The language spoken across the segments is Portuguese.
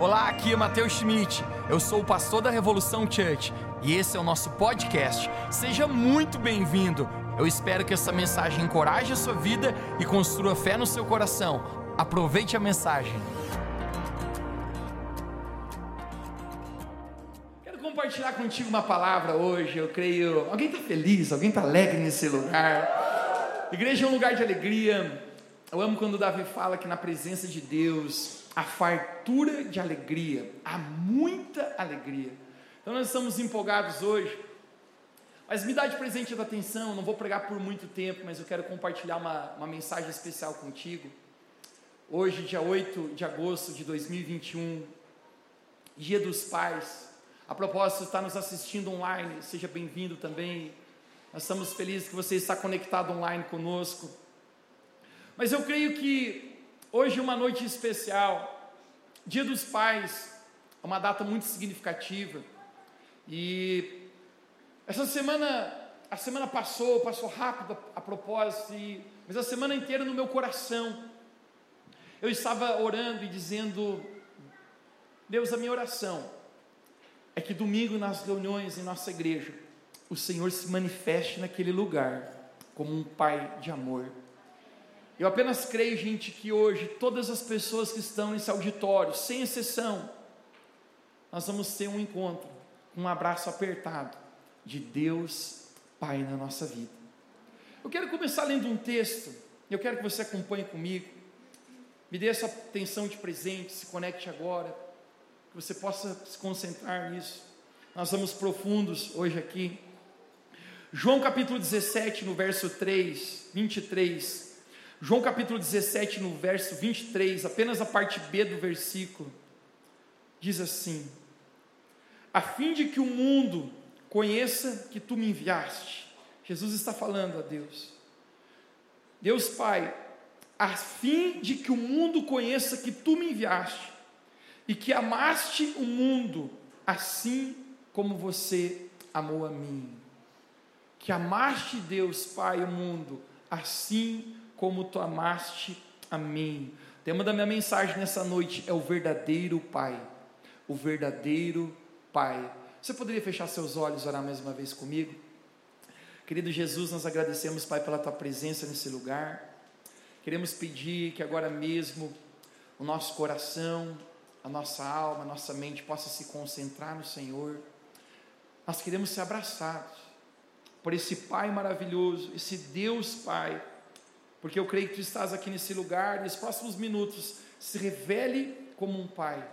Olá, aqui é Matheus Schmidt. Eu sou o pastor da Revolução Church e esse é o nosso podcast. Seja muito bem-vindo. Eu espero que essa mensagem encoraje a sua vida e construa fé no seu coração. Aproveite a mensagem. Quero compartilhar contigo uma palavra hoje. Eu creio. Alguém está feliz? Alguém está alegre nesse lugar? Igreja é um lugar de alegria. Eu amo quando Davi fala que na presença de Deus a fartura de alegria, há muita alegria. Então nós estamos empolgados hoje, mas me dá de presente da atenção, não vou pregar por muito tempo, mas eu quero compartilhar uma, uma mensagem especial contigo. Hoje, dia 8 de agosto de 2021, Dia dos Pais. A propósito, está nos assistindo online, seja bem-vindo também. Nós estamos felizes que você está conectado online conosco. Mas eu creio que Hoje é uma noite especial, Dia dos Pais, é uma data muito significativa. E essa semana, a semana passou, passou rápido a, a propósito, e, mas a semana inteira no meu coração, eu estava orando e dizendo: Deus, a minha oração é que domingo nas reuniões em nossa igreja, o Senhor se manifeste naquele lugar como um Pai de amor eu apenas creio, gente, que hoje todas as pessoas que estão nesse auditório, sem exceção, nós vamos ter um encontro, um abraço apertado de Deus Pai na nossa vida. Eu quero começar lendo um texto, eu quero que você acompanhe comigo, me dê essa atenção de presente, se conecte agora, que você possa se concentrar nisso. Nós vamos profundos hoje aqui. João capítulo 17, no verso 3, 23. João capítulo 17, no verso 23, apenas a parte B do versículo, diz assim: A fim de que o mundo conheça que tu me enviaste. Jesus está falando a Deus. Deus Pai, a fim de que o mundo conheça que tu me enviaste e que amaste o mundo assim como você amou a mim. Que amaste Deus Pai o mundo assim como tu amaste a mim. O tema da minha mensagem nessa noite é o verdadeiro Pai. O verdadeiro Pai. Você poderia fechar seus olhos e orar mais uma vez comigo? Querido Jesus, nós agradecemos, Pai, pela tua presença nesse lugar. Queremos pedir que agora mesmo o nosso coração, a nossa alma, a nossa mente possa se concentrar no Senhor. Nós queremos ser abraçados por esse Pai maravilhoso, esse Deus Pai porque eu creio que tu estás aqui nesse lugar, nos próximos minutos, se revele como um pai.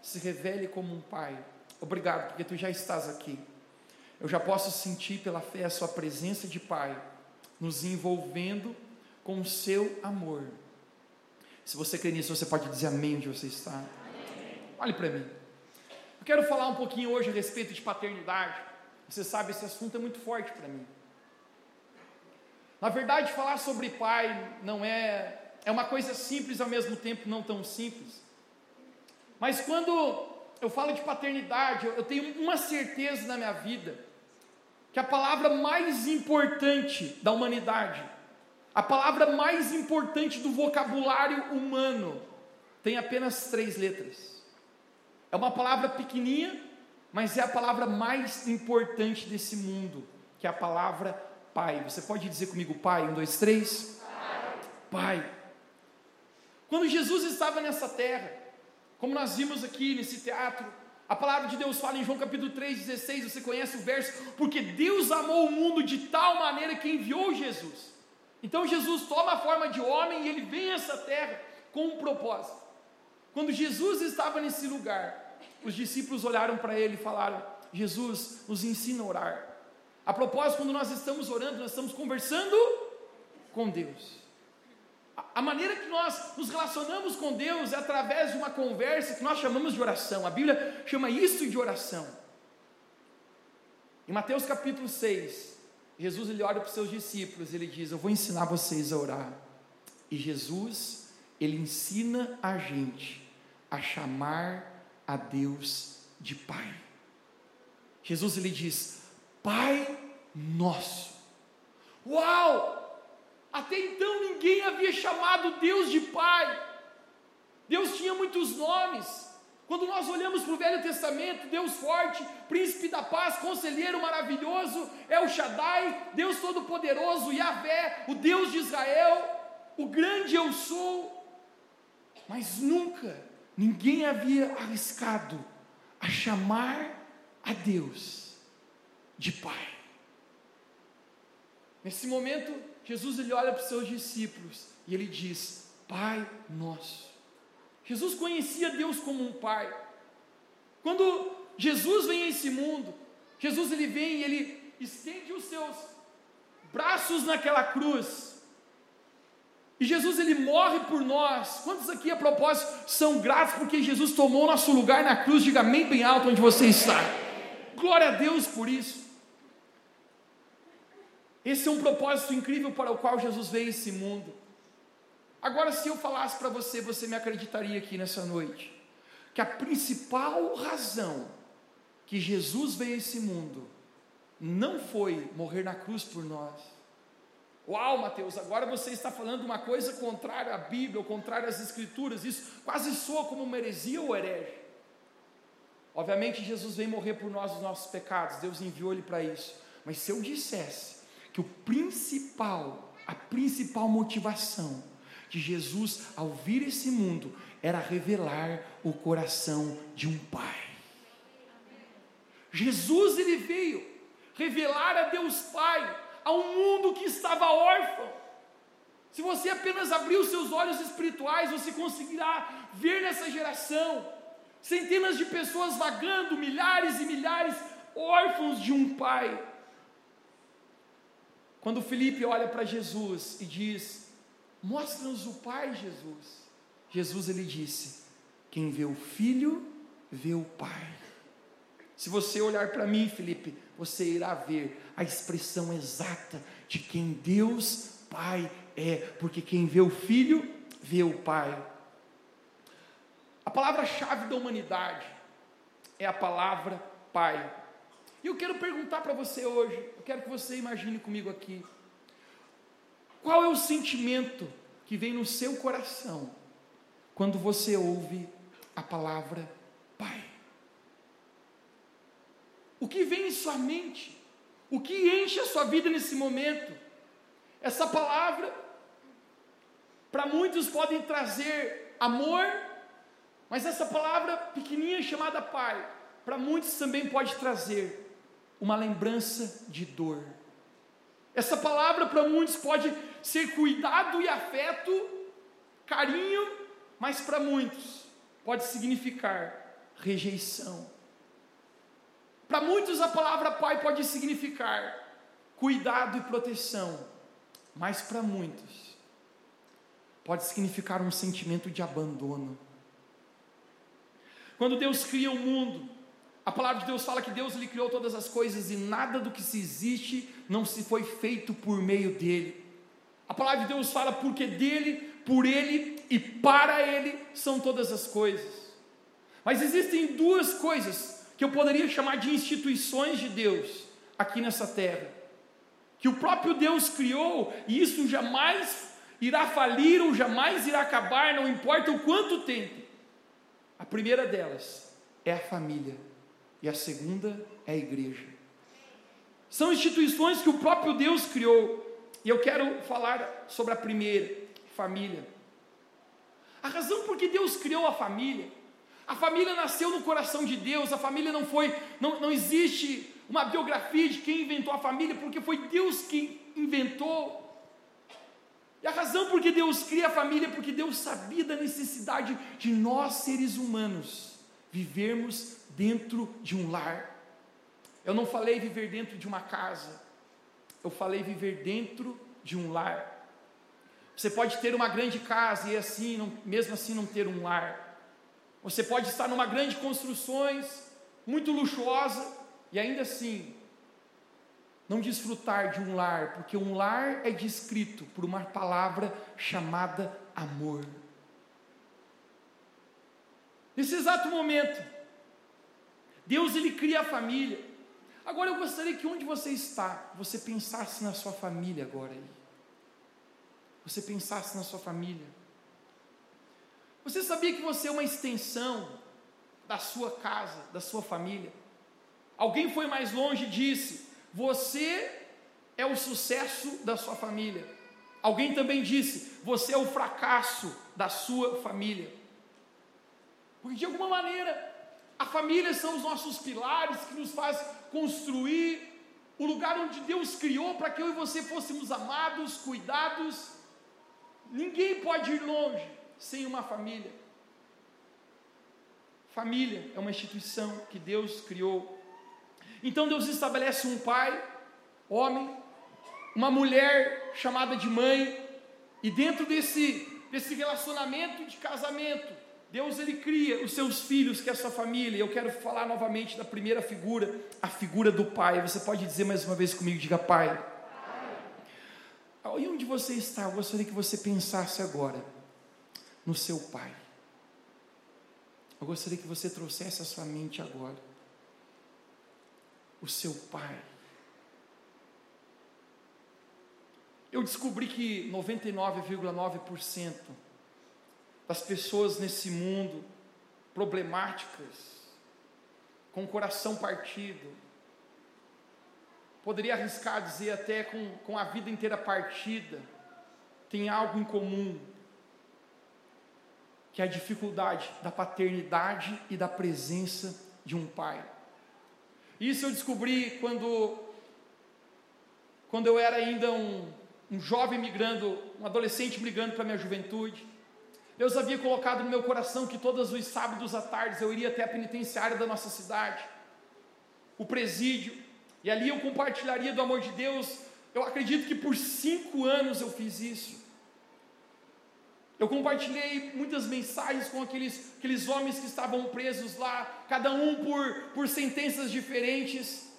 Se revele como um pai. Obrigado, porque tu já estás aqui. Eu já posso sentir pela fé a sua presença de pai, nos envolvendo com o seu amor. Se você crê nisso, você pode dizer amém onde você está. Amém. Olhe para mim. Eu quero falar um pouquinho hoje a respeito de paternidade. Você sabe, esse assunto é muito forte para mim. Na verdade, falar sobre pai não é é uma coisa simples ao mesmo tempo não tão simples. Mas quando eu falo de paternidade, eu tenho uma certeza na minha vida que a palavra mais importante da humanidade, a palavra mais importante do vocabulário humano, tem apenas três letras. É uma palavra pequenininha, mas é a palavra mais importante desse mundo, que é a palavra Pai. Você pode dizer comigo, Pai? Um, dois, três. Pai. pai. Quando Jesus estava nessa terra, como nós vimos aqui nesse teatro, a palavra de Deus fala em João capítulo 3,16, você conhece o verso, porque Deus amou o mundo de tal maneira que enviou Jesus. Então Jesus toma a forma de homem e ele vem a essa terra com um propósito. Quando Jesus estava nesse lugar, os discípulos olharam para ele e falaram: Jesus, nos ensina a orar. A propósito, quando nós estamos orando, nós estamos conversando com Deus. A maneira que nós nos relacionamos com Deus é através de uma conversa que nós chamamos de oração. A Bíblia chama isso de oração. Em Mateus capítulo 6, Jesus ele olha para os seus discípulos, ele diz: "Eu vou ensinar vocês a orar". E Jesus, ele ensina a gente a chamar a Deus de Pai. Jesus ele diz: Pai Nosso. Uau! Até então ninguém havia chamado Deus de Pai. Deus tinha muitos nomes. Quando nós olhamos para o Velho Testamento, Deus forte, príncipe da paz, conselheiro maravilhoso, é o Shaddai, Deus todo-poderoso, Yahvé, o Deus de Israel, o grande eu sou. Mas nunca ninguém havia arriscado a chamar a Deus de Pai. Nesse momento, Jesus ele olha para os seus discípulos e ele diz: Pai nosso. Jesus conhecia Deus como um pai. Quando Jesus vem a esse mundo, Jesus ele vem e ele estende os seus braços naquela cruz. E Jesus ele morre por nós. Quantos aqui a propósito são gratos porque Jesus tomou nosso lugar na cruz? Diga amém bem alto onde você está. Glória a Deus por isso. Esse é um propósito incrível para o qual Jesus veio esse mundo. Agora, se eu falasse para você, você me acreditaria aqui nessa noite, que a principal razão que Jesus veio a esse mundo não foi morrer na cruz por nós. Uau, Mateus, agora você está falando uma coisa contrária à Bíblia, contrária às Escrituras, isso quase soa como uma heresia ou herege. Obviamente, Jesus veio morrer por nós os nossos pecados, Deus enviou Ele para isso. Mas se eu dissesse que o principal, a principal motivação de Jesus ao vir esse mundo era revelar o coração de um pai. Jesus ele veio revelar a Deus Pai a um mundo que estava órfão. Se você apenas abrir os seus olhos espirituais, você conseguirá ver nessa geração centenas de pessoas vagando, milhares e milhares órfãos de um pai. Quando Felipe olha para Jesus e diz: Mostra-nos o Pai, Jesus. Jesus ele disse: Quem vê o Filho, vê o Pai. Se você olhar para mim, Felipe, você irá ver a expressão exata de quem Deus Pai é, porque quem vê o Filho, vê o Pai. A palavra-chave da humanidade é a palavra Pai. E eu quero perguntar para você hoje, eu quero que você imagine comigo aqui. Qual é o sentimento que vem no seu coração quando você ouve a palavra Pai? O que vem em sua mente? O que enche a sua vida nesse momento? Essa palavra, para muitos, pode trazer amor, mas essa palavra pequenininha chamada Pai, para muitos também pode trazer uma lembrança de dor. Essa palavra para muitos pode ser cuidado e afeto, carinho, mas para muitos pode significar rejeição. Para muitos a palavra pai pode significar cuidado e proteção, mas para muitos pode significar um sentimento de abandono. Quando Deus cria o mundo, a palavra de Deus fala que Deus lhe criou todas as coisas e nada do que se existe não se foi feito por meio dele. A palavra de Deus fala porque dele, por ele e para ele são todas as coisas. Mas existem duas coisas que eu poderia chamar de instituições de Deus aqui nessa terra, que o próprio Deus criou e isso jamais irá falir ou jamais irá acabar, não importa o quanto tempo. A primeira delas é a família e a segunda é a igreja. São instituições que o próprio Deus criou. E eu quero falar sobre a primeira, família. A razão por que Deus criou a família, a família nasceu no coração de Deus, a família não foi, não, não existe uma biografia de quem inventou a família, porque foi Deus que inventou. E a razão por que Deus cria a família é porque Deus sabia da necessidade de nós, seres humanos, vivermos dentro de um lar. Eu não falei viver dentro de uma casa, eu falei viver dentro de um lar. Você pode ter uma grande casa e assim, não, mesmo assim não ter um lar. Você pode estar numa grande construções, muito luxuosa, e ainda assim não desfrutar de um lar, porque um lar é descrito por uma palavra chamada amor. Nesse exato momento, Deus ele cria a família. Agora eu gostaria que onde você está, você pensasse na sua família agora aí. Você pensasse na sua família. Você sabia que você é uma extensão da sua casa, da sua família. Alguém foi mais longe e disse: Você é o sucesso da sua família. Alguém também disse: Você é o fracasso da sua família. Porque de alguma maneira, a família são os nossos pilares que nos faz construir o lugar onde Deus criou para que eu e você fôssemos amados, cuidados. Ninguém pode ir longe sem uma família. Família é uma instituição que Deus criou. Então Deus estabelece um pai, homem, uma mulher chamada de mãe, e dentro desse, desse relacionamento de casamento, Deus ele cria os seus filhos, que é a sua família. Eu quero falar novamente da primeira figura, a figura do pai. Você pode dizer mais uma vez comigo, diga pai. pai. E onde você está? Eu gostaria que você pensasse agora no seu pai. Eu gostaria que você trouxesse a sua mente agora. O seu pai. Eu descobri que 99,9% das pessoas nesse mundo problemáticas, com o coração partido, poderia arriscar dizer até com, com a vida inteira partida, tem algo em comum que é a dificuldade da paternidade e da presença de um pai. Isso eu descobri quando, quando eu era ainda um, um jovem migrando, um adolescente migrando para a minha juventude. Deus havia colocado no meu coração que todos os sábados à tarde eu iria até a penitenciária da nossa cidade, o presídio, e ali eu compartilharia do amor de Deus. Eu acredito que por cinco anos eu fiz isso. Eu compartilhei muitas mensagens com aqueles, aqueles homens que estavam presos lá, cada um por, por sentenças diferentes,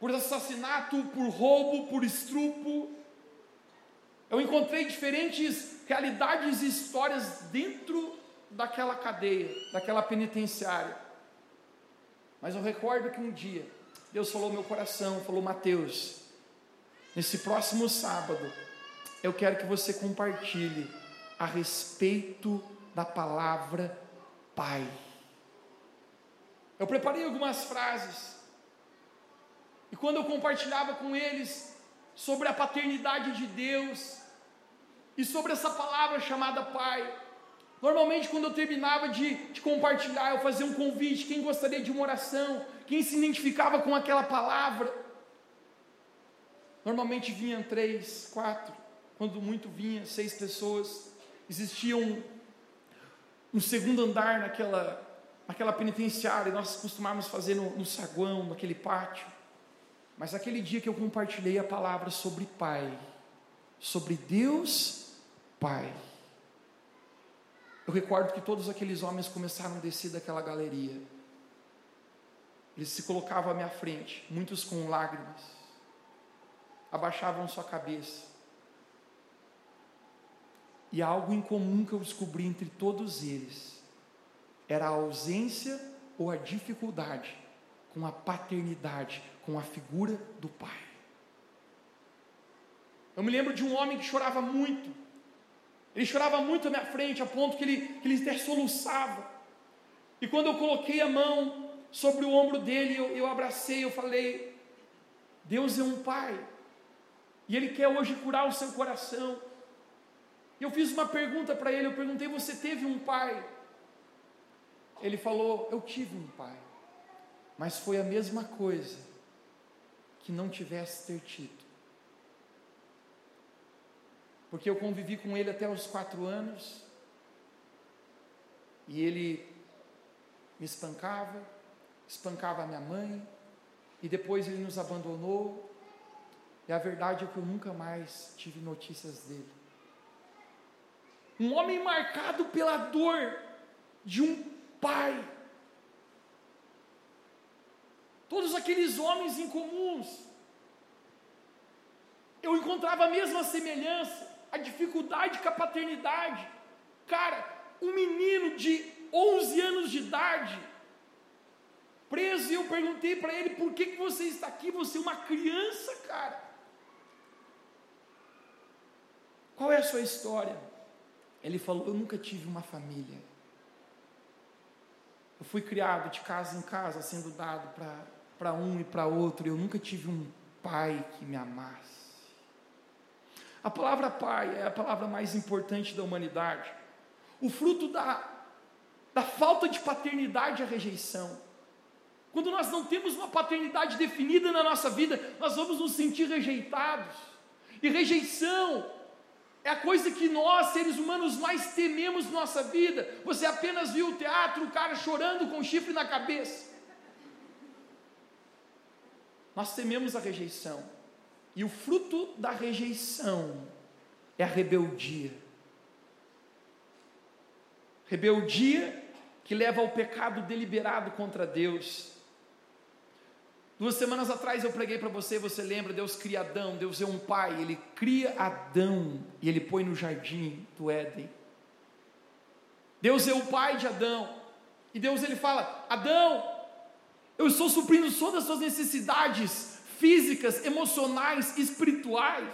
por assassinato, por roubo, por estrupo. Eu encontrei diferentes realidades e histórias dentro daquela cadeia, daquela penitenciária. Mas eu recordo que um dia Deus falou no meu coração, falou: Mateus, nesse próximo sábado, eu quero que você compartilhe a respeito da palavra Pai. Eu preparei algumas frases, e quando eu compartilhava com eles sobre a paternidade de Deus, e sobre essa palavra chamada Pai, normalmente quando eu terminava de, de compartilhar, eu fazia um convite, quem gostaria de uma oração, quem se identificava com aquela palavra, normalmente vinham três, quatro, quando muito vinha seis pessoas, existia um, um segundo andar naquela, naquela penitenciária, e nós costumávamos fazer no, no saguão, naquele pátio. Mas aquele dia que eu compartilhei a palavra sobre Pai, sobre Deus Pai, eu recordo que todos aqueles homens começaram a descer daquela galeria. Eles se colocavam à minha frente, muitos com lágrimas, abaixavam sua cabeça e algo em comum que eu descobri entre todos eles era a ausência ou a dificuldade com a paternidade, com a figura do pai. Eu me lembro de um homem que chorava muito. Ele chorava muito à minha frente, a ponto que ele, que ele até soluçava. E quando eu coloquei a mão sobre o ombro dele, eu, eu abracei, eu falei: Deus é um pai, e Ele quer hoje curar o seu coração. E eu fiz uma pergunta para ele, eu perguntei: "Você teve um pai?" Ele falou: "Eu tive um pai". Mas foi a mesma coisa que não tivesse ter tido. Porque eu convivi com ele até os quatro anos, e ele me espancava, espancava a minha mãe, e depois ele nos abandonou, e a verdade é que eu nunca mais tive notícias dele. Um homem marcado pela dor de um pai. Todos aqueles homens incomuns. Eu encontrava a mesma semelhança, a dificuldade com a paternidade. Cara, um menino de 11 anos de idade, preso, e eu perguntei para ele: por que, que você está aqui? Você é uma criança, cara. Qual é a sua história? Ele falou: Eu nunca tive uma família. Eu fui criado de casa em casa, sendo dado para um e para outro. Eu nunca tive um pai que me amasse. A palavra pai é a palavra mais importante da humanidade. O fruto da, da falta de paternidade é a rejeição. Quando nós não temos uma paternidade definida na nossa vida, nós vamos nos sentir rejeitados. E rejeição é a coisa que nós, seres humanos, mais tememos na nossa vida. Você apenas viu o teatro, o cara chorando com chifre na cabeça. Nós tememos a rejeição. E o fruto da rejeição é a rebeldia. Rebeldia que leva ao pecado deliberado contra Deus. Duas semanas atrás eu preguei para você, você lembra? Deus cria Adão, Deus é um pai, ele cria Adão e ele põe no jardim do Éden. Deus é o pai de Adão. E Deus ele fala: Adão, eu estou suprindo todas as suas necessidades físicas, emocionais, espirituais.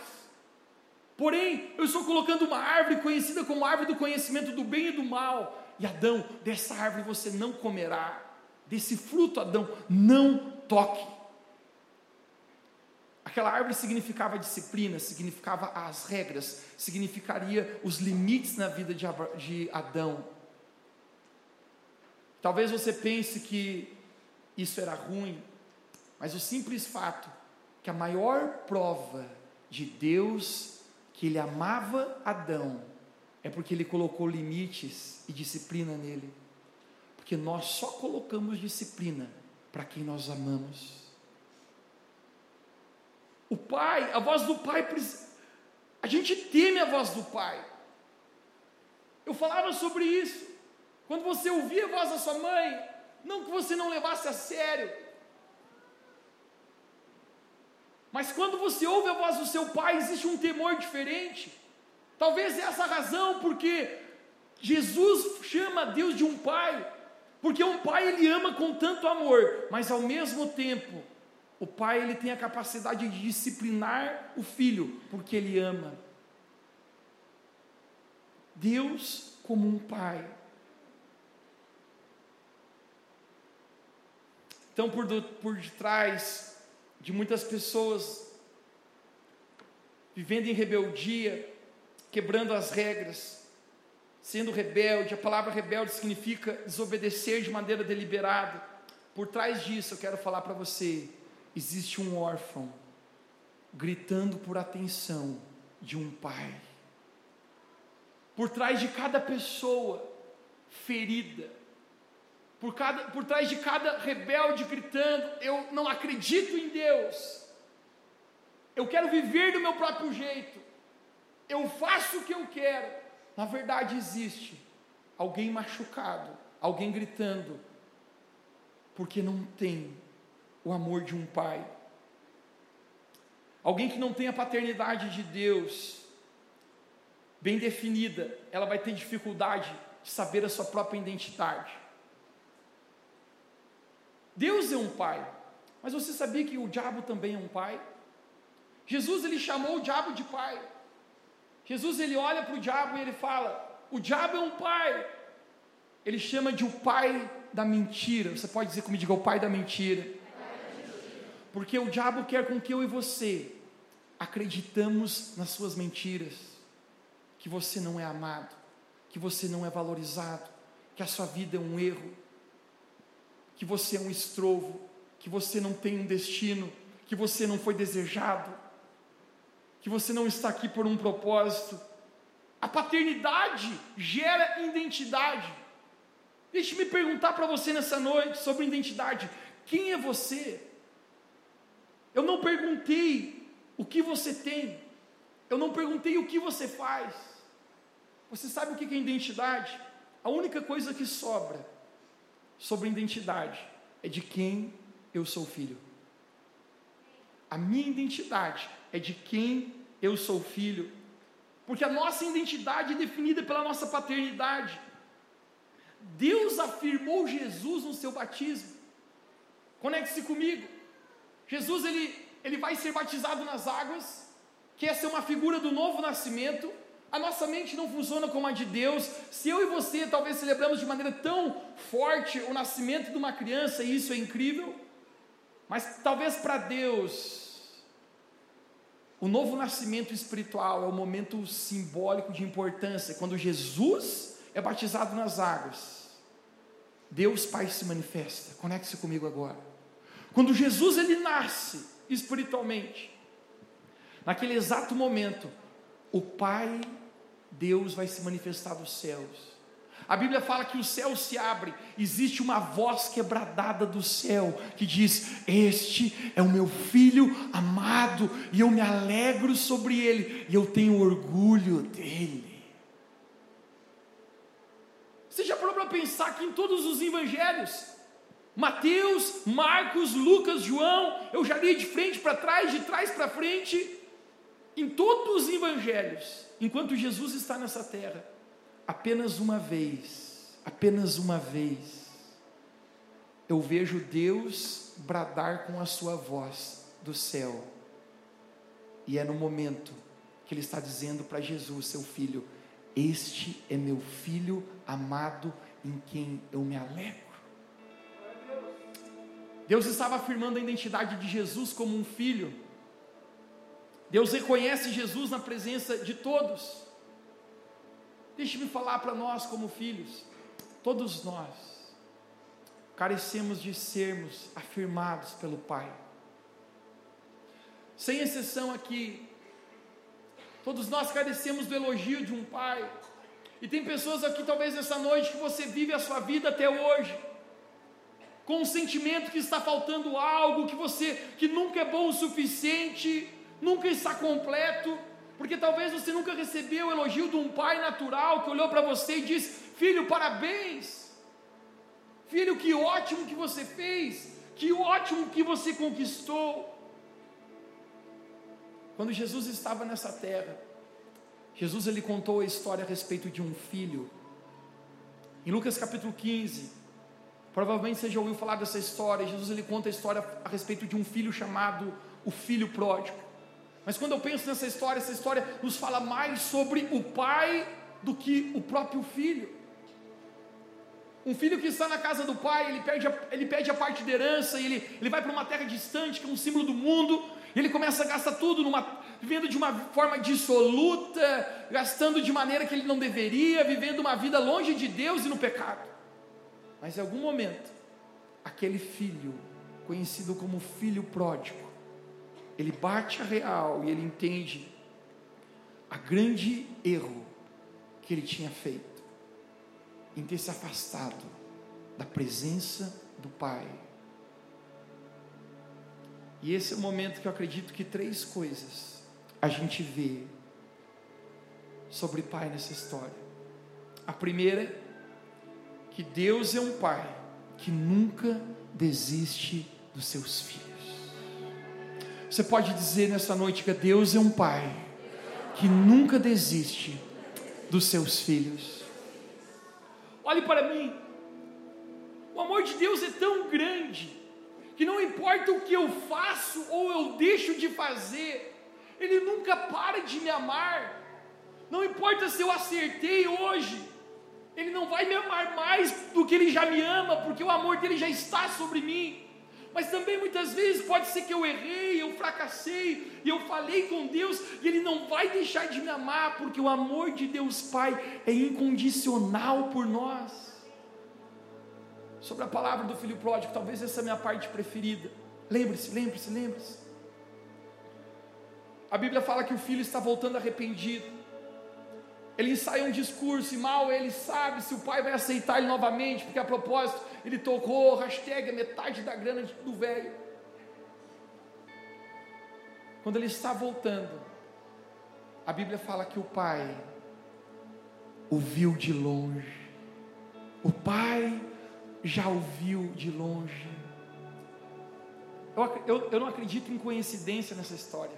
Porém, eu estou colocando uma árvore conhecida como árvore do conhecimento do bem e do mal. E Adão, dessa árvore você não comerá. Desse fruto, Adão, não toque. Aquela árvore significava disciplina, significava as regras, significaria os limites na vida de Adão. Talvez você pense que isso era ruim, mas o simples fato que a maior prova de Deus que ele amava Adão é porque ele colocou limites e disciplina nele. Porque nós só colocamos disciplina para quem nós amamos. O pai, a voz do pai, a gente teme a voz do pai. Eu falava sobre isso. Quando você ouvia a voz da sua mãe, não que você não levasse a sério, Mas quando você ouve a voz do seu pai, existe um temor diferente. Talvez é essa razão porque Jesus chama Deus de um pai, porque um pai ele ama com tanto amor, mas ao mesmo tempo, o pai ele tem a capacidade de disciplinar o filho, porque ele ama. Deus como um pai. Então, por, do, por detrás de muitas pessoas vivendo em rebeldia, quebrando as regras, sendo rebelde. A palavra rebelde significa desobedecer de maneira deliberada. Por trás disso, eu quero falar para você: existe um órfão gritando por atenção de um pai. Por trás de cada pessoa ferida, por, cada, por trás de cada rebelde gritando: Eu não acredito em Deus, eu quero viver do meu próprio jeito, eu faço o que eu quero. Na verdade, existe alguém machucado, alguém gritando, porque não tem o amor de um pai, alguém que não tem a paternidade de Deus bem definida, ela vai ter dificuldade de saber a sua própria identidade. Deus é um pai. Mas você sabia que o diabo também é um pai? Jesus ele chamou o diabo de pai. Jesus ele olha para o diabo e ele fala: "O diabo é um pai". Ele chama de o pai da mentira. Você pode dizer comigo, o pai da mentira. Porque o diabo quer com que eu e você acreditamos nas suas mentiras, que você não é amado, que você não é valorizado, que a sua vida é um erro, que você é um estrovo, que você não tem um destino, que você não foi desejado, que você não está aqui por um propósito. A paternidade gera identidade. Deixe-me perguntar para você nessa noite sobre identidade: quem é você? Eu não perguntei o que você tem, eu não perguntei o que você faz. Você sabe o que é identidade? A única coisa que sobra sobre identidade é de quem eu sou filho. A minha identidade é de quem eu sou filho. Porque a nossa identidade é definida pela nossa paternidade. Deus afirmou Jesus no seu batismo. Conecte-se comigo. Jesus ele, ele vai ser batizado nas águas, que essa é uma figura do novo nascimento, A nossa mente não funciona como a de Deus. Se eu e você talvez celebramos de maneira tão forte o nascimento de uma criança, e isso é incrível, mas talvez para Deus, o novo nascimento espiritual é o momento simbólico de importância, quando Jesus é batizado nas águas. Deus Pai se manifesta. Conecte-se comigo agora. Quando Jesus ele nasce espiritualmente, naquele exato momento, o Pai Deus vai se manifestar dos céus. A Bíblia fala que o céu se abre, existe uma voz quebradada do céu que diz: Este é o meu filho amado, e eu me alegro sobre ele, e eu tenho orgulho dele. Você já parou para pensar que em todos os evangelhos, Mateus, Marcos, Lucas, João, eu já li de frente para trás, de trás para frente, em todos os evangelhos, enquanto Jesus está nessa terra, apenas uma vez, apenas uma vez, eu vejo Deus bradar com a sua voz do céu, e é no momento que Ele está dizendo para Jesus, seu filho: Este é meu filho amado, em quem eu me alegro. Deus estava afirmando a identidade de Jesus como um filho Deus reconhece Jesus na presença de todos. Deixe-me falar para nós, como filhos, todos nós carecemos de sermos afirmados pelo Pai. Sem exceção aqui, todos nós carecemos do elogio de um Pai. E tem pessoas aqui, talvez nessa noite, que você vive a sua vida até hoje, com o sentimento que está faltando algo, que você, que nunca é bom o suficiente, nunca está completo, porque talvez você nunca recebeu o elogio de um pai natural que olhou para você e disse: Filho, parabéns. Filho, que ótimo que você fez, que ótimo que você conquistou. Quando Jesus estava nessa terra, Jesus ele contou a história a respeito de um filho. Em Lucas capítulo 15, provavelmente você já ouviu falar dessa história. Jesus ele conta a história a respeito de um filho chamado o filho pródigo. Mas quando eu penso nessa história, essa história nos fala mais sobre o pai do que o próprio filho. Um filho que está na casa do pai, ele pede a, ele pede a parte de herança, ele, ele vai para uma terra distante, que é um símbolo do mundo, e ele começa a gastar tudo, numa, vivendo de uma forma dissoluta, gastando de maneira que ele não deveria, vivendo uma vida longe de Deus e no pecado. Mas em algum momento, aquele filho, conhecido como filho pródigo, ele bate a real e ele entende a grande erro que ele tinha feito em ter se afastado da presença do Pai. E esse é o momento que eu acredito que três coisas a gente vê sobre Pai nessa história. A primeira, que Deus é um Pai que nunca desiste dos seus filhos. Você pode dizer nessa noite que Deus é um Pai que nunca desiste dos seus filhos. Olhe para mim, o amor de Deus é tão grande que não importa o que eu faço ou eu deixo de fazer, Ele nunca para de me amar. Não importa se eu acertei hoje, Ele não vai me amar mais do que Ele já me ama, porque o amor dele já está sobre mim. Mas também muitas vezes pode ser que eu errei, eu fracassei, e eu falei com Deus, e Ele não vai deixar de me amar, porque o amor de Deus Pai é incondicional por nós. Sobre a palavra do filho pródigo, talvez essa é a minha parte preferida. Lembre-se, lembre-se, lembre-se. A Bíblia fala que o filho está voltando arrependido. Ele ensaia um discurso e mal ele sabe se o pai vai aceitar ele novamente, porque a propósito ele tocou hashtag metade da grana do velho. Quando ele está voltando, a Bíblia fala que o pai o viu de longe. O pai já o viu de longe. Eu, eu, eu não acredito em coincidência nessa história.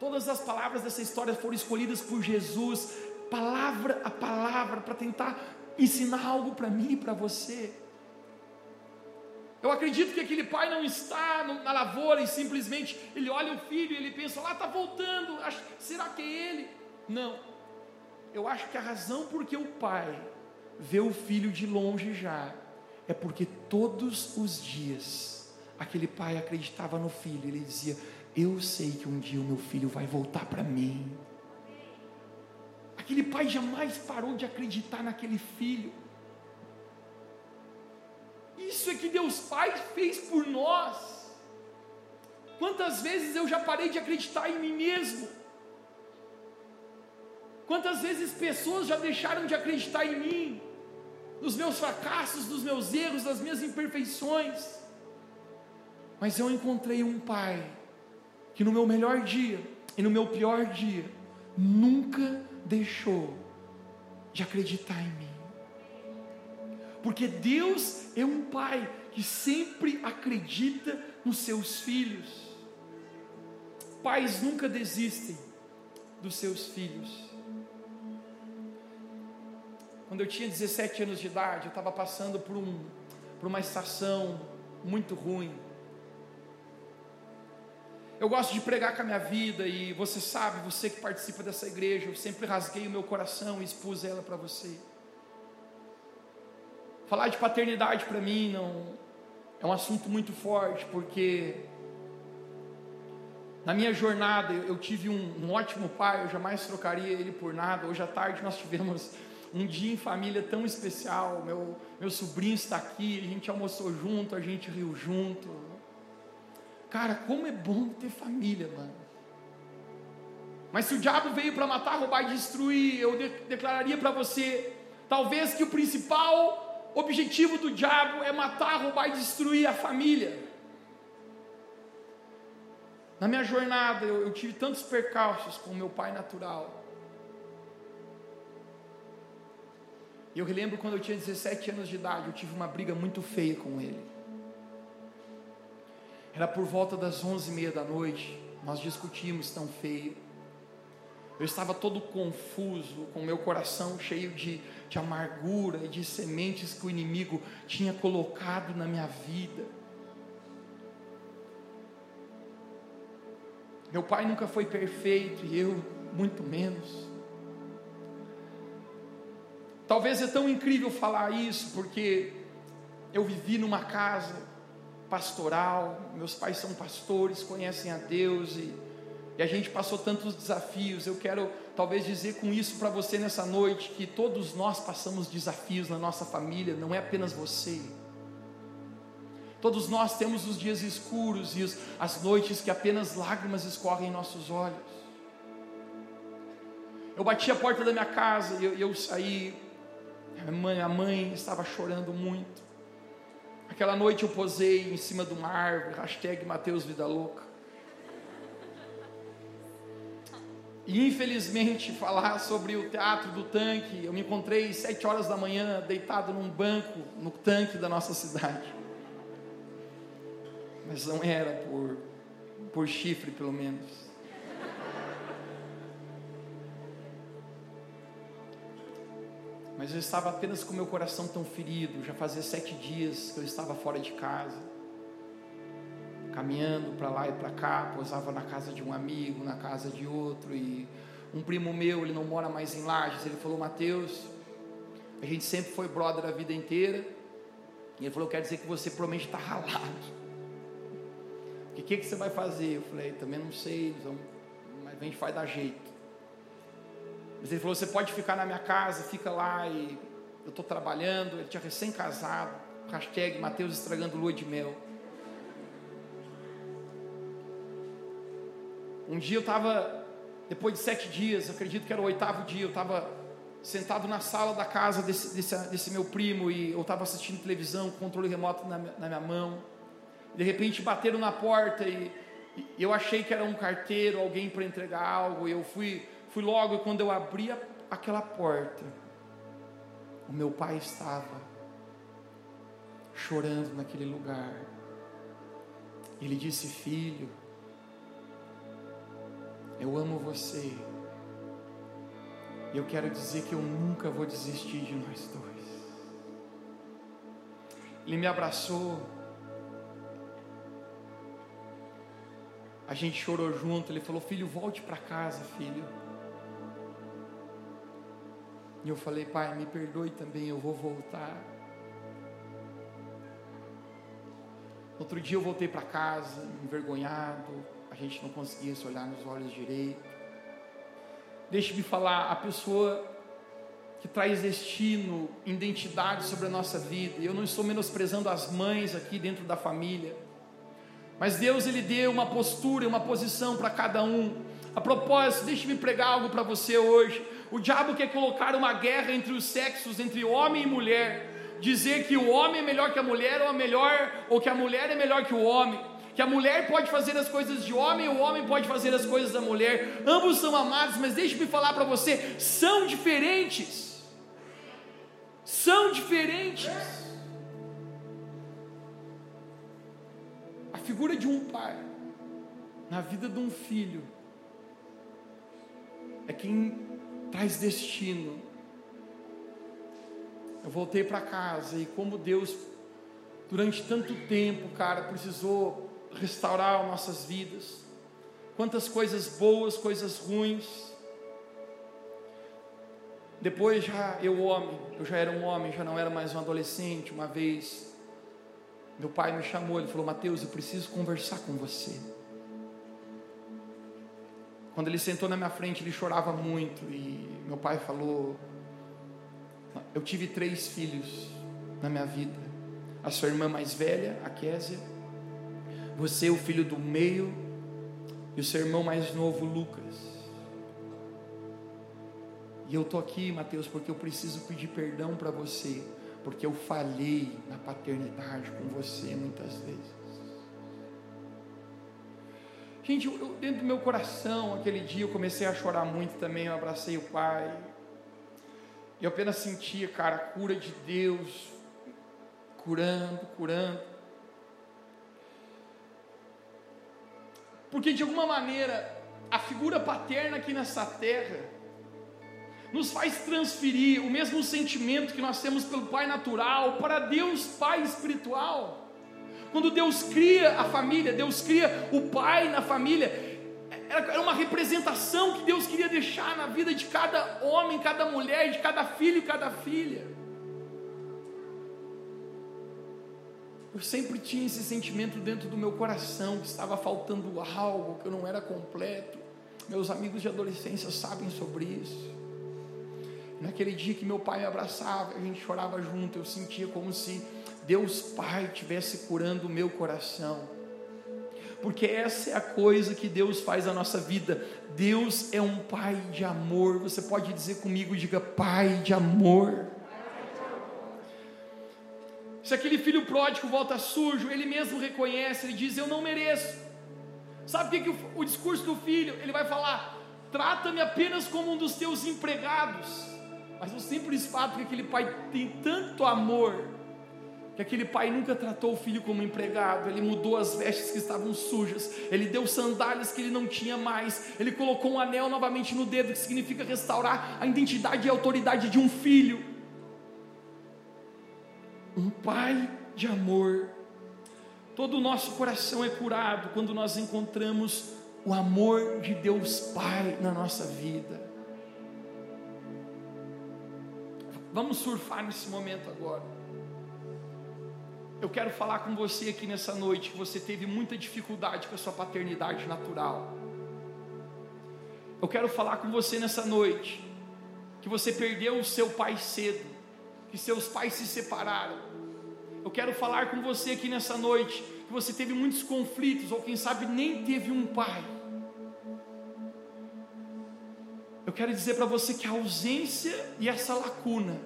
Todas as palavras dessa história foram escolhidas por Jesus, palavra a palavra, para tentar ensinar algo para mim e para você. Eu acredito que aquele pai não está na lavoura e simplesmente ele olha o filho e ele pensa, lá está voltando, será que é ele? Não. eu acho que a razão por que o pai vê o filho de longe já é porque todos os dias aquele pai acreditava no filho, ele dizia: Eu sei que um dia o meu filho vai voltar para mim. Aquele pai jamais parou de acreditar naquele filho. Isso é que Deus Pai fez por nós. Quantas vezes eu já parei de acreditar em mim mesmo? Quantas vezes pessoas já deixaram de acreditar em mim, nos meus fracassos, nos meus erros, nas minhas imperfeições? Mas eu encontrei um Pai que no meu melhor dia e no meu pior dia nunca deixou de acreditar em mim. Porque Deus é um pai que sempre acredita nos seus filhos. Pais nunca desistem dos seus filhos. Quando eu tinha 17 anos de idade, eu estava passando por, um, por uma estação muito ruim. Eu gosto de pregar com a minha vida e você sabe, você que participa dessa igreja, eu sempre rasguei o meu coração e expus ela para você. Falar de paternidade para mim não é um assunto muito forte, porque na minha jornada eu tive um, um ótimo pai, eu jamais trocaria ele por nada. Hoje à tarde nós tivemos um dia em família tão especial. Meu, meu sobrinho está aqui, a gente almoçou junto, a gente riu junto. Cara, como é bom ter família, mano. Mas se o diabo veio para matar, roubar e destruir, eu de declararia para você, talvez que o principal objetivo do diabo é matar, roubar e destruir a família. Na minha jornada, eu, eu tive tantos percalços com meu pai natural. E eu relembro quando eu tinha 17 anos de idade, eu tive uma briga muito feia com ele. Era por volta das onze e meia da noite. Nós discutimos tão feio. Eu estava todo confuso, com meu coração cheio de, de amargura e de sementes que o inimigo tinha colocado na minha vida. Meu pai nunca foi perfeito e eu muito menos. Talvez é tão incrível falar isso porque eu vivi numa casa pastoral, meus pais são pastores, conhecem a Deus e, e a gente passou tantos desafios. Eu quero talvez dizer com isso para você nessa noite que todos nós passamos desafios na nossa família, não é apenas você. Todos nós temos os dias escuros e as noites que apenas lágrimas escorrem em nossos olhos. Eu bati a porta da minha casa e eu, eu saí. A mãe, a mãe estava chorando muito. Aquela noite eu posei em cima de uma árvore, hashtag Mateus Vida Louca. E infelizmente falar sobre o teatro do tanque, eu me encontrei sete horas da manhã deitado num banco no tanque da nossa cidade. Mas não era por, por chifre, pelo menos. Mas eu estava apenas com meu coração tão ferido. Já fazia sete dias que eu estava fora de casa, caminhando para lá e para cá. Posava na casa de um amigo, na casa de outro. E um primo meu, ele não mora mais em Lages. Ele falou: Mateus, a gente sempre foi brother a vida inteira. E ele falou: Quer dizer que você provavelmente está ralado. O que, que, que, você vai fazer? Eu falei: Também não sei, mas a gente vai dar jeito. Mas ele falou: Você pode ficar na minha casa, fica lá e eu estou trabalhando. Ele tinha recém-casado. Hashtag Mateus estragando lua de mel. Um dia eu estava, depois de sete dias, acredito que era o oitavo dia, eu estava sentado na sala da casa desse, desse, desse meu primo e eu estava assistindo televisão, controle remoto na, na minha mão. De repente bateram na porta e, e eu achei que era um carteiro, alguém para entregar algo. E eu fui Fui logo e quando eu abri aquela porta, o meu pai estava chorando naquele lugar. Ele disse: Filho, eu amo você. E eu quero dizer que eu nunca vou desistir de nós dois. Ele me abraçou. A gente chorou junto. Ele falou: Filho, volte para casa, filho. E eu falei, pai, me perdoe também, eu vou voltar. Outro dia eu voltei para casa, envergonhado, a gente não conseguia se olhar nos olhos direito. Deixe-me falar, a pessoa que traz destino, identidade sobre a nossa vida. Eu não estou menosprezando as mães aqui dentro da família. Mas Deus ele deu uma postura, uma posição para cada um. A propósito, deixe-me pregar algo para você hoje. O diabo quer colocar uma guerra entre os sexos, entre homem e mulher. Dizer que o homem é melhor que a mulher, ou a melhor, ou que a mulher é melhor que o homem. Que a mulher pode fazer as coisas de homem, e o homem pode fazer as coisas da mulher. Ambos são amados, mas deixe-me falar para você: são diferentes. São diferentes. A figura de um pai na vida de um filho é quem traz destino. Eu voltei para casa e como Deus, durante tanto tempo, cara, precisou restaurar nossas vidas. Quantas coisas boas, coisas ruins. Depois já eu homem, eu já era um homem, já não era mais um adolescente. Uma vez, meu pai me chamou, ele falou: Mateus, eu preciso conversar com você. Quando ele sentou na minha frente, ele chorava muito e meu pai falou: Eu tive três filhos na minha vida. A sua irmã mais velha, a Késia, você, o filho do meio, e o seu irmão mais novo, Lucas. E eu estou aqui, Mateus, porque eu preciso pedir perdão para você, porque eu falhei na paternidade com você muitas vezes. Gente, eu, dentro do meu coração, aquele dia eu comecei a chorar muito também. Eu abracei o pai. Eu apenas sentia, cara, a cura de Deus curando, curando. Porque de alguma maneira, a figura paterna aqui nessa terra nos faz transferir o mesmo sentimento que nós temos pelo Pai natural para Deus Pai espiritual. Quando Deus cria a família, Deus cria o pai na família, era uma representação que Deus queria deixar na vida de cada homem, cada mulher, de cada filho e cada filha. Eu sempre tinha esse sentimento dentro do meu coração que estava faltando algo, que eu não era completo. Meus amigos de adolescência sabem sobre isso. Naquele dia que meu pai me abraçava, a gente chorava junto, eu sentia como se Deus Pai estivesse curando o meu coração. Porque essa é a coisa que Deus faz na nossa vida. Deus é um Pai de amor. Você pode dizer comigo, diga Pai de amor. Se aquele filho pródigo volta sujo, ele mesmo reconhece, ele diz: Eu não mereço. Sabe o que, que o, o discurso do filho? Ele vai falar: Trata-me apenas como um dos teus empregados. Mas o simples fato que aquele pai tem tanto amor, que aquele pai nunca tratou o filho como empregado, ele mudou as vestes que estavam sujas, ele deu sandálias que ele não tinha mais, ele colocou um anel novamente no dedo, que significa restaurar a identidade e a autoridade de um filho. Um pai de amor. Todo o nosso coração é curado quando nós encontramos o amor de Deus Pai na nossa vida. Vamos surfar nesse momento agora. Eu quero falar com você aqui nessa noite que você teve muita dificuldade com a sua paternidade natural. Eu quero falar com você nessa noite que você perdeu o seu pai cedo, que seus pais se separaram. Eu quero falar com você aqui nessa noite que você teve muitos conflitos ou quem sabe nem teve um pai. Eu quero dizer para você que a ausência e essa lacuna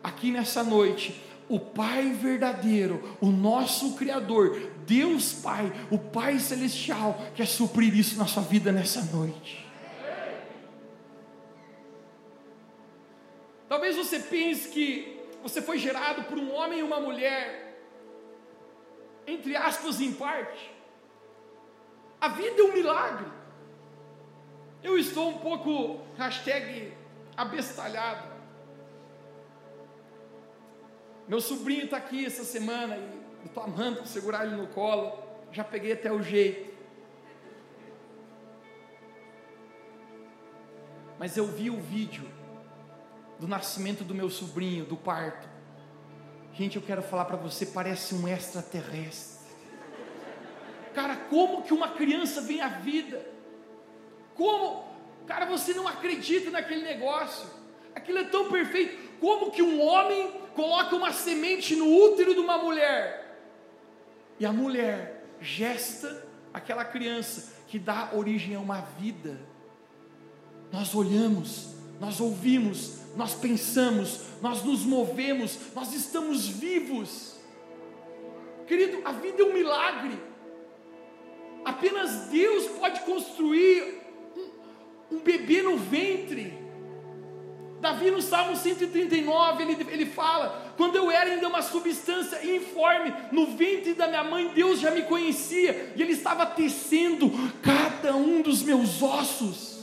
aqui nessa noite o Pai verdadeiro, o nosso Criador, Deus Pai, o Pai Celestial, quer suprir isso na sua vida nessa noite. Talvez você pense que você foi gerado por um homem e uma mulher, entre aspas, em parte. A vida é um milagre. Eu estou um pouco, hashtag, abestalhado meu sobrinho está aqui essa semana e eu estou amando segurar ele no colo. Já peguei até o jeito. Mas eu vi o vídeo do nascimento do meu sobrinho, do parto. Gente, eu quero falar para você, parece um extraterrestre. Cara, como que uma criança vem à vida? Como? Cara, você não acredita naquele negócio. Aquilo é tão perfeito. Como que um homem coloca uma semente no útero de uma mulher? E a mulher gesta aquela criança que dá origem a uma vida. Nós olhamos, nós ouvimos, nós pensamos, nós nos movemos, nós estamos vivos. Querido, a vida é um milagre. Apenas Deus pode construir um, um bebê no ventre. Davi no Salmo 139, ele, ele fala: quando eu era ainda uma substância informe, no ventre da minha mãe, Deus já me conhecia, e Ele estava tecendo cada um dos meus ossos.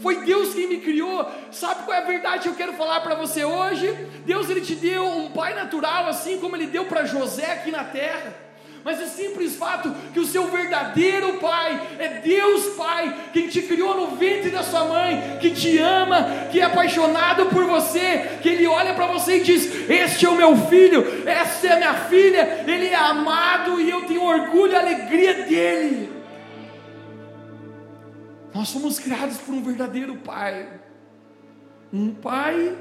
Foi Deus quem me criou. Sabe qual é a verdade que eu quero falar para você hoje? Deus ele te deu um pai natural, assim como ele deu para José aqui na terra mas o simples fato que o seu verdadeiro Pai é Deus Pai, quem te criou no ventre da sua mãe, que te ama, que é apaixonado por você, que Ele olha para você e diz: Este é o meu filho, essa é a minha filha, Ele é amado e eu tenho orgulho e alegria dele. Nós somos criados por um verdadeiro Pai, um Pai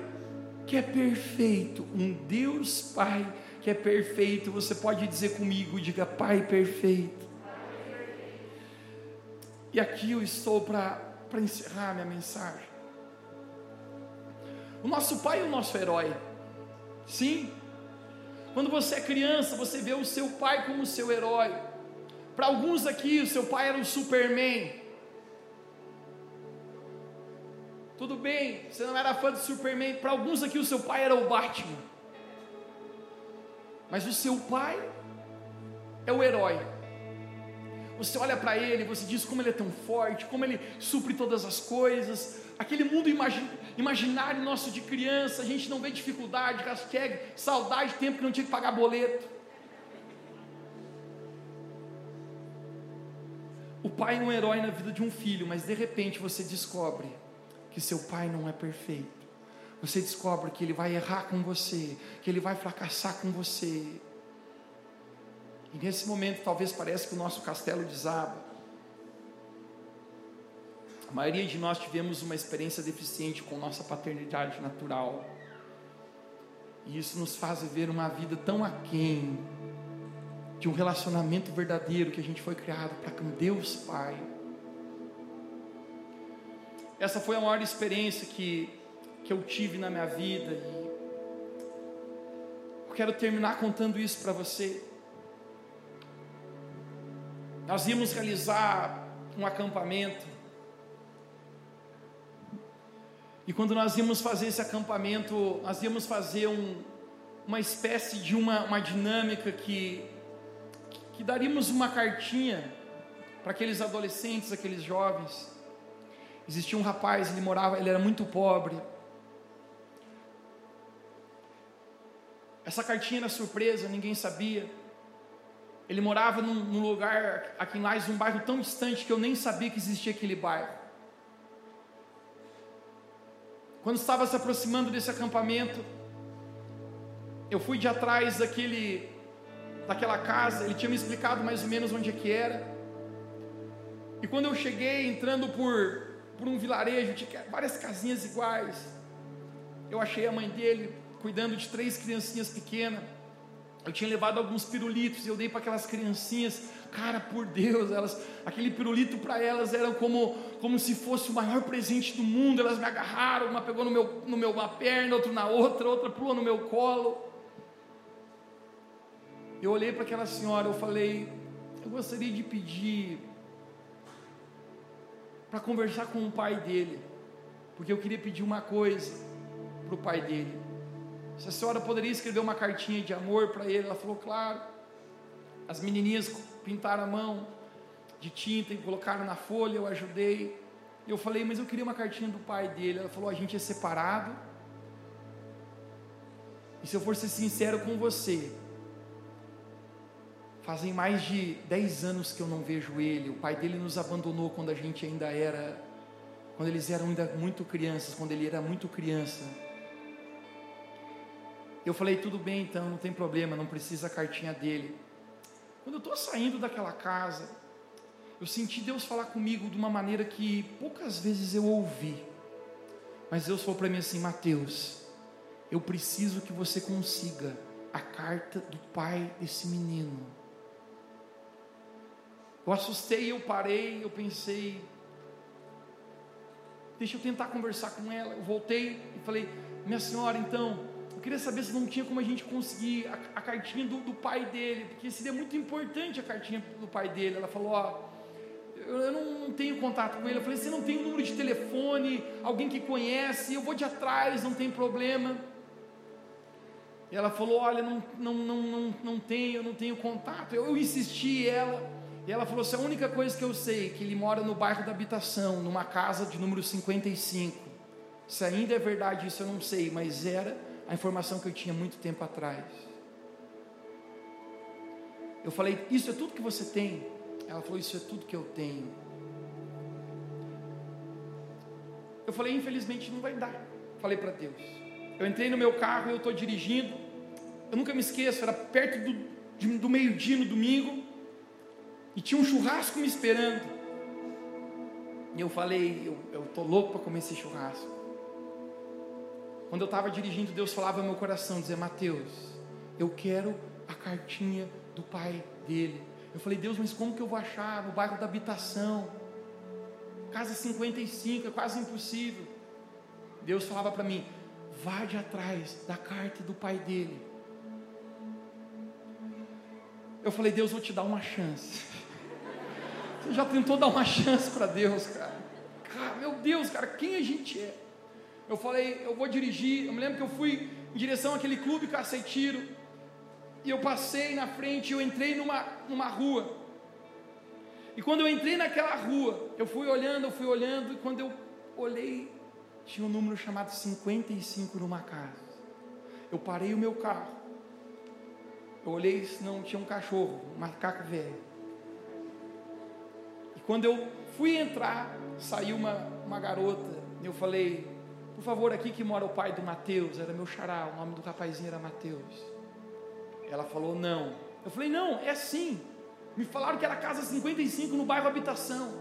que é perfeito, um Deus Pai que é perfeito, você pode dizer comigo, diga Pai perfeito. E aqui eu estou para encerrar minha mensagem. O nosso pai é o nosso herói. Sim. Quando você é criança, você vê o seu pai como o seu herói. Para alguns aqui, o seu pai era o Superman. Tudo bem, você não era fã do Superman. Para alguns aqui, o seu pai era o Batman. Mas o seu pai é o herói. Você olha para ele, você diz como ele é tão forte, como ele supre todas as coisas. Aquele mundo imagin, imaginário nosso de criança, a gente não vê dificuldade, hashtag saudade, tempo que não tinha que pagar boleto. O pai é um herói na vida de um filho, mas de repente você descobre que seu pai não é perfeito você descobre que ele vai errar com você, que ele vai fracassar com você. E nesse momento talvez pareça que o nosso castelo desaba. A maioria de nós tivemos uma experiência deficiente com nossa paternidade natural. E isso nos faz viver uma vida tão aquém de um relacionamento verdadeiro que a gente foi criado para com Deus Pai. Essa foi a maior experiência que que eu tive na minha vida e eu quero terminar contando isso para você. Nós íamos realizar um acampamento. E quando nós íamos fazer esse acampamento, nós íamos fazer um, uma espécie de uma, uma dinâmica que, que daríamos uma cartinha para aqueles adolescentes, aqueles jovens. Existia um rapaz, ele morava, ele era muito pobre. Essa cartinha era surpresa, ninguém sabia. Ele morava num, num lugar aqui em Lais, um bairro tão distante que eu nem sabia que existia aquele bairro. Quando estava se aproximando desse acampamento, eu fui de atrás daquele, daquela casa. Ele tinha me explicado mais ou menos onde é que era. E quando eu cheguei, entrando por, por um vilarejo, tinha várias casinhas iguais. Eu achei a mãe dele cuidando de três criancinhas pequenas. Eu tinha levado alguns pirulitos e eu dei para aquelas criancinhas. Cara, por Deus, elas, aquele pirulito para elas era como, como se fosse o maior presente do mundo. Elas me agarraram, uma pegou no meu, no meu uma perna, outra na outra, outra pulou no meu colo. Eu olhei para aquela senhora, eu falei, eu gostaria de pedir para conversar com o pai dele, porque eu queria pedir uma coisa para o pai dele. Se a senhora poderia escrever uma cartinha de amor para ele, ela falou, claro. As menininhas pintaram a mão de tinta e colocaram na folha, eu ajudei. Eu falei, mas eu queria uma cartinha do pai dele. Ela falou, a gente é separado. E se eu for ser sincero com você, fazem mais de 10 anos que eu não vejo ele. O pai dele nos abandonou quando a gente ainda era quando eles eram ainda muito crianças, quando ele era muito criança. Eu falei, tudo bem então, não tem problema, não precisa a cartinha dele. Quando eu estou saindo daquela casa, eu senti Deus falar comigo de uma maneira que poucas vezes eu ouvi. Mas Deus falou para mim assim: Mateus, eu preciso que você consiga a carta do pai desse menino. Eu assustei, eu parei, eu pensei, deixa eu tentar conversar com ela. Eu voltei e falei, minha senhora, então, queria saber se não tinha como a gente conseguir a, a cartinha do, do, pai dele, porque seria muito importante a cartinha do pai dele. Ela falou, ó, eu, eu não, não, tenho contato com ele. Eu falei, você não tem um número de telefone, alguém que conhece, eu vou de atrás, não tem problema. E ela falou, olha, não, não, não, não, não tenho, não tenho contato. Eu, eu insisti, ela e ela falou assim: a única coisa que eu sei é que ele mora no bairro da habitação, numa casa de número 55. Se ainda é verdade isso, eu não sei, mas era a informação que eu tinha muito tempo atrás. Eu falei: Isso é tudo que você tem? Ela falou: Isso é tudo que eu tenho. Eu falei: Infelizmente não vai dar. Falei para Deus. Eu entrei no meu carro, eu estou dirigindo. Eu nunca me esqueço, era perto do, do meio-dia no domingo. E tinha um churrasco me esperando. E eu falei, eu estou louco para comer esse churrasco. Quando eu estava dirigindo, Deus falava no meu coração, dizia, Mateus, eu quero a cartinha do pai dele. Eu falei, Deus, mas como que eu vou achar no bairro da habitação? Casa 55, é quase impossível. Deus falava para mim, vá de atrás da carta do pai dele. Eu falei, Deus, vou te dar uma chance. Você já tentou dar uma chance para Deus, cara? Cara, meu Deus, cara, quem a gente é? Eu falei, eu vou dirigir. Eu me lembro que eu fui em direção àquele clube Tiro. E eu passei na frente, eu entrei numa, numa rua. E quando eu entrei naquela rua, eu fui olhando, eu fui olhando, e quando eu olhei, tinha um número chamado 55 numa casa. Eu parei o meu carro. Eu olhei, não tinha um cachorro, um macaco velho. Quando eu fui entrar, saiu uma, uma garota, e eu falei, por favor, aqui que mora o pai do Mateus, era meu xará, o nome do rapazinho era Mateus. Ela falou, não. Eu falei, não, é assim. Me falaram que era casa 55 no bairro Habitação.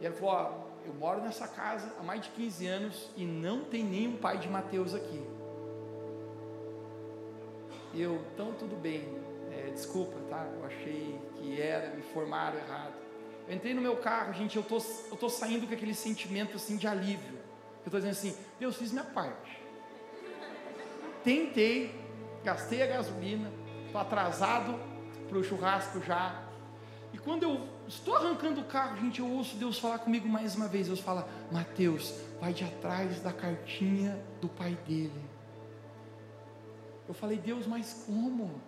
E ela falou, ó, eu moro nessa casa há mais de 15 anos e não tem nenhum pai de Mateus aqui. Eu, então tudo bem, é, desculpa, tá? Eu achei que era, me formaram errado. Eu entrei no meu carro, gente, eu tô, eu tô saindo com aquele sentimento assim de alívio. Eu estou dizendo assim, Deus, fiz minha parte. Tentei, gastei a gasolina, estou atrasado para o churrasco já. E quando eu estou arrancando o carro, gente, eu ouço Deus falar comigo mais uma vez. Deus fala, Mateus, vai de atrás da cartinha do pai dele. Eu falei, Deus, mas como?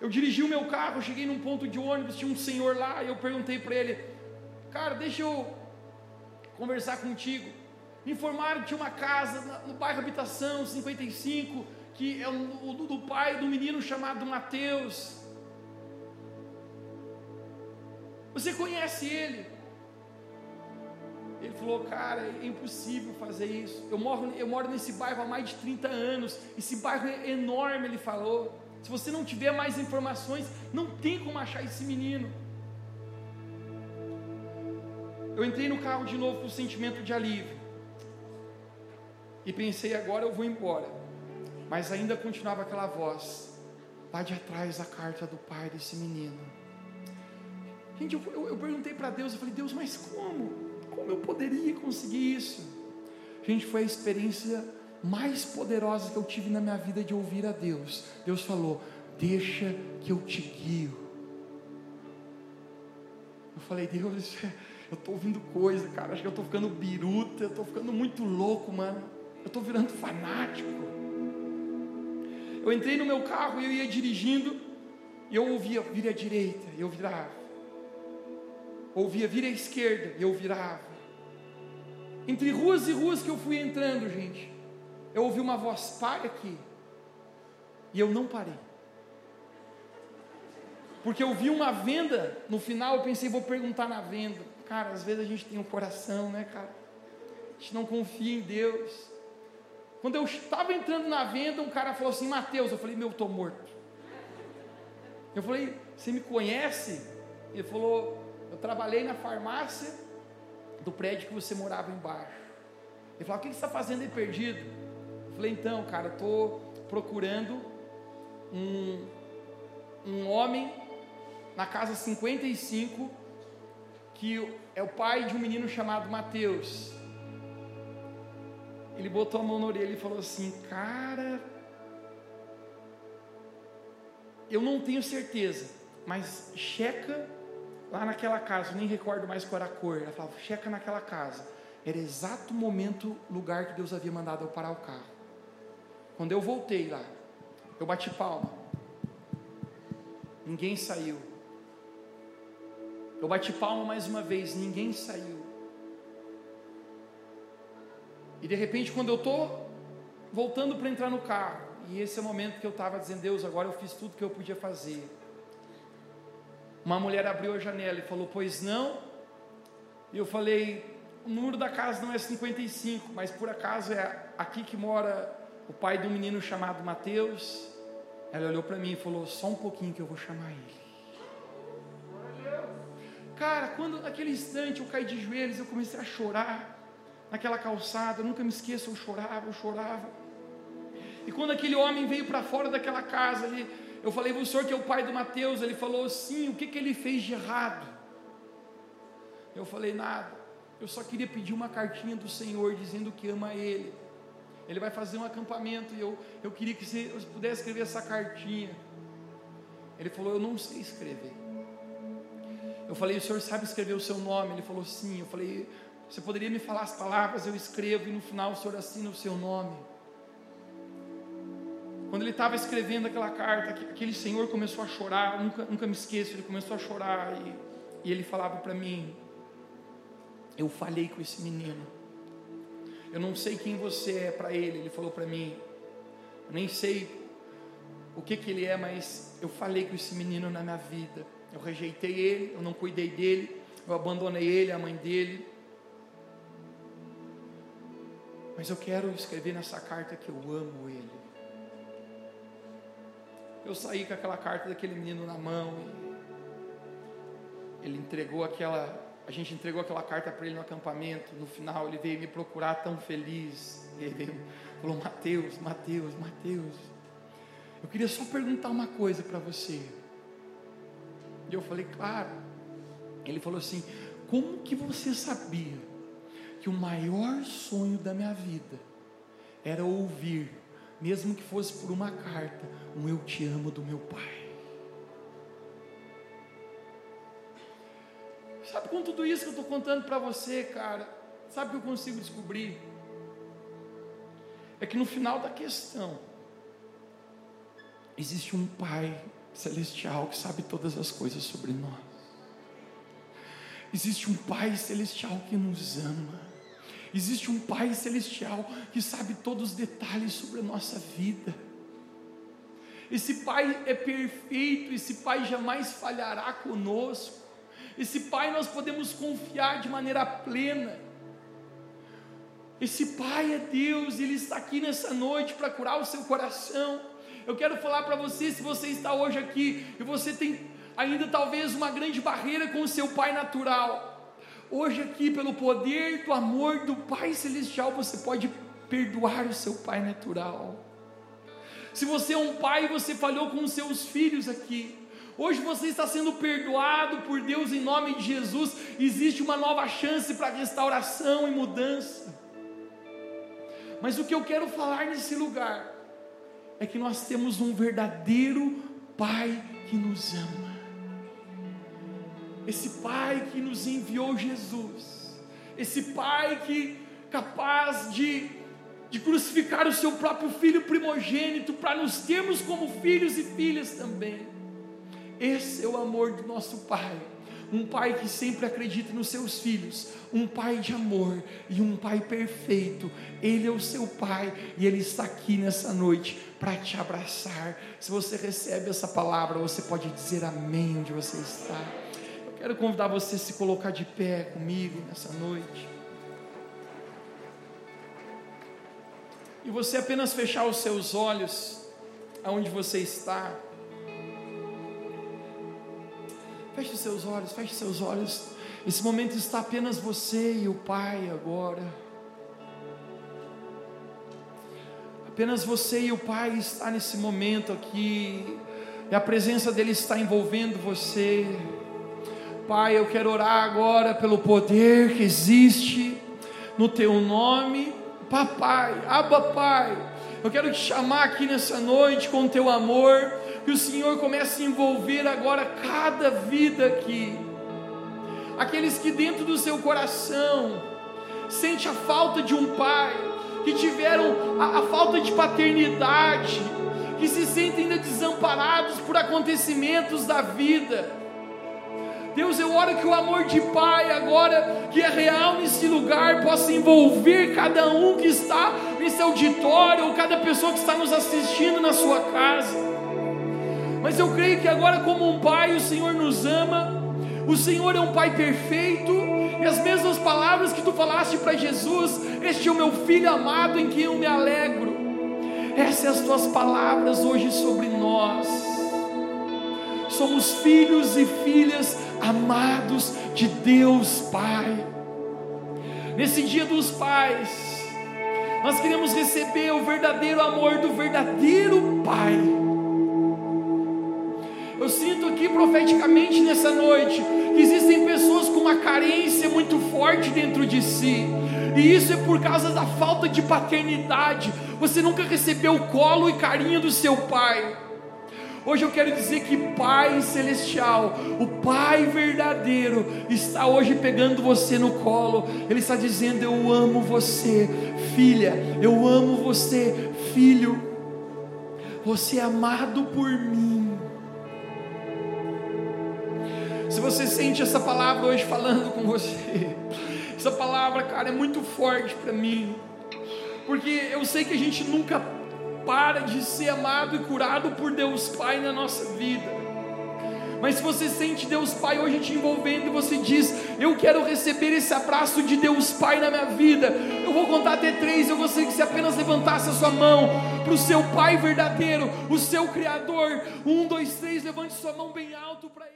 Eu dirigi o meu carro, cheguei num ponto de ônibus, tinha um senhor lá, e eu perguntei para ele, cara, deixa eu conversar contigo. Me informaram que tinha uma casa no bairro Habitação 55, que é o do, do pai do menino chamado Mateus. Você conhece ele? Ele falou, cara, é impossível fazer isso. Eu moro, eu moro nesse bairro há mais de 30 anos. Esse bairro é enorme, ele falou. Se você não tiver mais informações, não tem como achar esse menino. Eu entrei no carro de novo com o sentimento de alívio. E pensei, agora eu vou embora. Mas ainda continuava aquela voz. Lá de atrás a carta do pai desse menino. Gente, eu, eu, eu perguntei para Deus, eu falei, Deus, mas como? Como eu poderia conseguir isso? Gente, foi a experiência mais poderosa que eu tive na minha vida de ouvir a Deus. Deus falou: Deixa que eu te guio. Eu falei: Deus, eu estou ouvindo coisa, cara. Acho que eu estou ficando biruta, eu estou ficando muito louco, mano. Eu estou virando fanático. Eu entrei no meu carro e eu ia dirigindo, e eu ouvia, vira à direita, e eu virava. Ouvia, vira à esquerda, e eu virava. Entre ruas e ruas que eu fui entrando, gente eu ouvi uma voz: pare aqui. E eu não parei. Porque eu vi uma venda, no final eu pensei, vou perguntar na venda. Cara, às vezes a gente tem um coração, né, cara? A gente não confia em Deus. Quando eu estava entrando na venda, um cara falou assim: Mateus, eu falei: Meu, estou morto. Eu falei: Você me conhece? Ele falou: Eu trabalhei na farmácia do prédio que você morava embaixo. Ele falou: O que você está fazendo aí perdido? Eu falei: Então, cara, eu estou procurando um, um homem na casa 55 que é o pai de um menino chamado Mateus. Ele botou a mão na orelha e falou assim: Cara, eu não tenho certeza, mas checa lá naquela casa, nem recordo mais qual era a cor. Ela falava: Checa naquela casa. Era exato o momento, lugar que Deus havia mandado eu parar o carro. Quando eu voltei lá, eu bati palma. Ninguém saiu. Eu bati palma mais uma vez, ninguém saiu. E de repente, quando eu estou voltando para entrar no carro, e esse é o momento que eu estava dizendo, Deus, agora eu fiz tudo que eu podia fazer. Uma mulher abriu a janela e falou, pois não? E eu falei, o número da casa não é 55, mas por acaso é aqui que mora o pai um menino chamado Mateus. Ela olhou para mim e falou, só um pouquinho que eu vou chamar ele. Cara, quando naquele instante eu caí de joelhos, eu comecei a chorar naquela calçada, nunca me esqueço, eu chorava, eu chorava. E quando aquele homem veio para fora daquela casa, ele, eu falei, o senhor que é o pai do Mateus, ele falou, sim, o que, que ele fez de errado? Eu falei, nada, eu só queria pedir uma cartinha do Senhor dizendo que ama Ele. Ele vai fazer um acampamento e eu, eu queria que você pudesse escrever essa cartinha. Ele falou, eu não sei escrever. Eu falei, o senhor sabe escrever o seu nome? Ele falou, sim. Eu falei, você poderia me falar as palavras? Eu escrevo e no final o senhor assina o seu nome. Quando ele estava escrevendo aquela carta, aquele senhor começou a chorar. Nunca, nunca me esqueço, ele começou a chorar e, e ele falava para mim: Eu falei com esse menino. Eu não sei quem você é para ele. Ele falou para mim: Eu nem sei o que, que ele é, mas eu falei com esse menino na minha vida. Eu rejeitei ele, eu não cuidei dele, eu abandonei ele, a mãe dele. Mas eu quero escrever nessa carta que eu amo ele. Eu saí com aquela carta daquele menino na mão. ele entregou aquela. A gente entregou aquela carta para ele no acampamento. No final, ele veio me procurar tão feliz. Ele veio, falou: Mateus, Mateus, Mateus. Eu queria só perguntar uma coisa para você. E eu falei, claro. Ele falou assim: Como que você sabia que o maior sonho da minha vida era ouvir, mesmo que fosse por uma carta, um eu te amo do meu pai? Sabe com tudo isso que eu estou contando para você, cara? Sabe o que eu consigo descobrir? É que no final da questão, existe um pai celestial que sabe todas as coisas sobre nós. Existe um Pai celestial que nos ama. Existe um Pai celestial que sabe todos os detalhes sobre a nossa vida. Esse Pai é perfeito, esse Pai jamais falhará conosco. Esse Pai nós podemos confiar de maneira plena. Esse Pai é Deus, Ele está aqui nessa noite para curar o seu coração. Eu quero falar para você, se você está hoje aqui e você tem ainda talvez uma grande barreira com o seu pai natural. Hoje aqui, pelo poder do amor do Pai celestial, você pode perdoar o seu pai natural. Se você é um pai e você falhou com os seus filhos aqui, hoje você está sendo perdoado por Deus em nome de Jesus. Existe uma nova chance para restauração e mudança. Mas o que eu quero falar nesse lugar é que nós temos um verdadeiro Pai que nos ama. Esse Pai que nos enviou Jesus. Esse Pai que capaz de, de crucificar o seu próprio filho primogênito para nos termos como filhos e filhas também. Esse é o amor do nosso Pai um pai que sempre acredita nos seus filhos, um pai de amor e um pai perfeito. Ele é o seu pai e ele está aqui nessa noite para te abraçar. Se você recebe essa palavra, você pode dizer amém onde você está Quero convidar você a se colocar de pé comigo nessa noite. E você apenas fechar os seus olhos aonde você está. Feche seus olhos, feche seus olhos. Esse momento está apenas você e o Pai agora. Apenas você e o Pai está nesse momento aqui. E a presença dele está envolvendo você. Pai, eu quero orar agora pelo poder que existe no teu nome. Papai, Abba Pai, eu quero te chamar aqui nessa noite com o teu amor, que o Senhor comece a envolver agora cada vida aqui. Aqueles que dentro do seu coração sente a falta de um pai, que tiveram a, a falta de paternidade, que se sentem ainda desamparados por acontecimentos da vida. Deus, eu oro que o amor de Pai, agora que é real nesse lugar, possa envolver cada um que está nesse auditório, ou cada pessoa que está nos assistindo na sua casa. Mas eu creio que agora, como um Pai, o Senhor nos ama, o Senhor é um Pai perfeito, e as mesmas palavras que tu falaste para Jesus: Este é o meu filho amado em quem eu me alegro. Essas são as tuas palavras hoje sobre nós. Somos filhos e filhas amados de Deus Pai. Nesse dia dos pais, nós queremos receber o verdadeiro amor do verdadeiro Pai. Eu sinto aqui profeticamente nessa noite que existem pessoas com uma carência muito forte dentro de si, e isso é por causa da falta de paternidade. Você nunca recebeu o colo e carinho do seu pai. Hoje eu quero dizer que Pai Celestial, o Pai verdadeiro, está hoje pegando você no colo. Ele está dizendo: Eu amo você, filha. Eu amo você, filho. Você é amado por mim. Se você sente essa palavra hoje falando com você, essa palavra, cara, é muito forte para mim, porque eu sei que a gente nunca para de ser amado e curado por Deus Pai na nossa vida. Mas se você sente Deus Pai hoje te envolvendo e você diz: Eu quero receber esse abraço de Deus Pai na minha vida. Eu vou contar até três. Eu gostaria que você apenas levantasse a sua mão para o seu Pai verdadeiro, o seu Criador. Um, dois, três. Levante sua mão bem alto para Ele.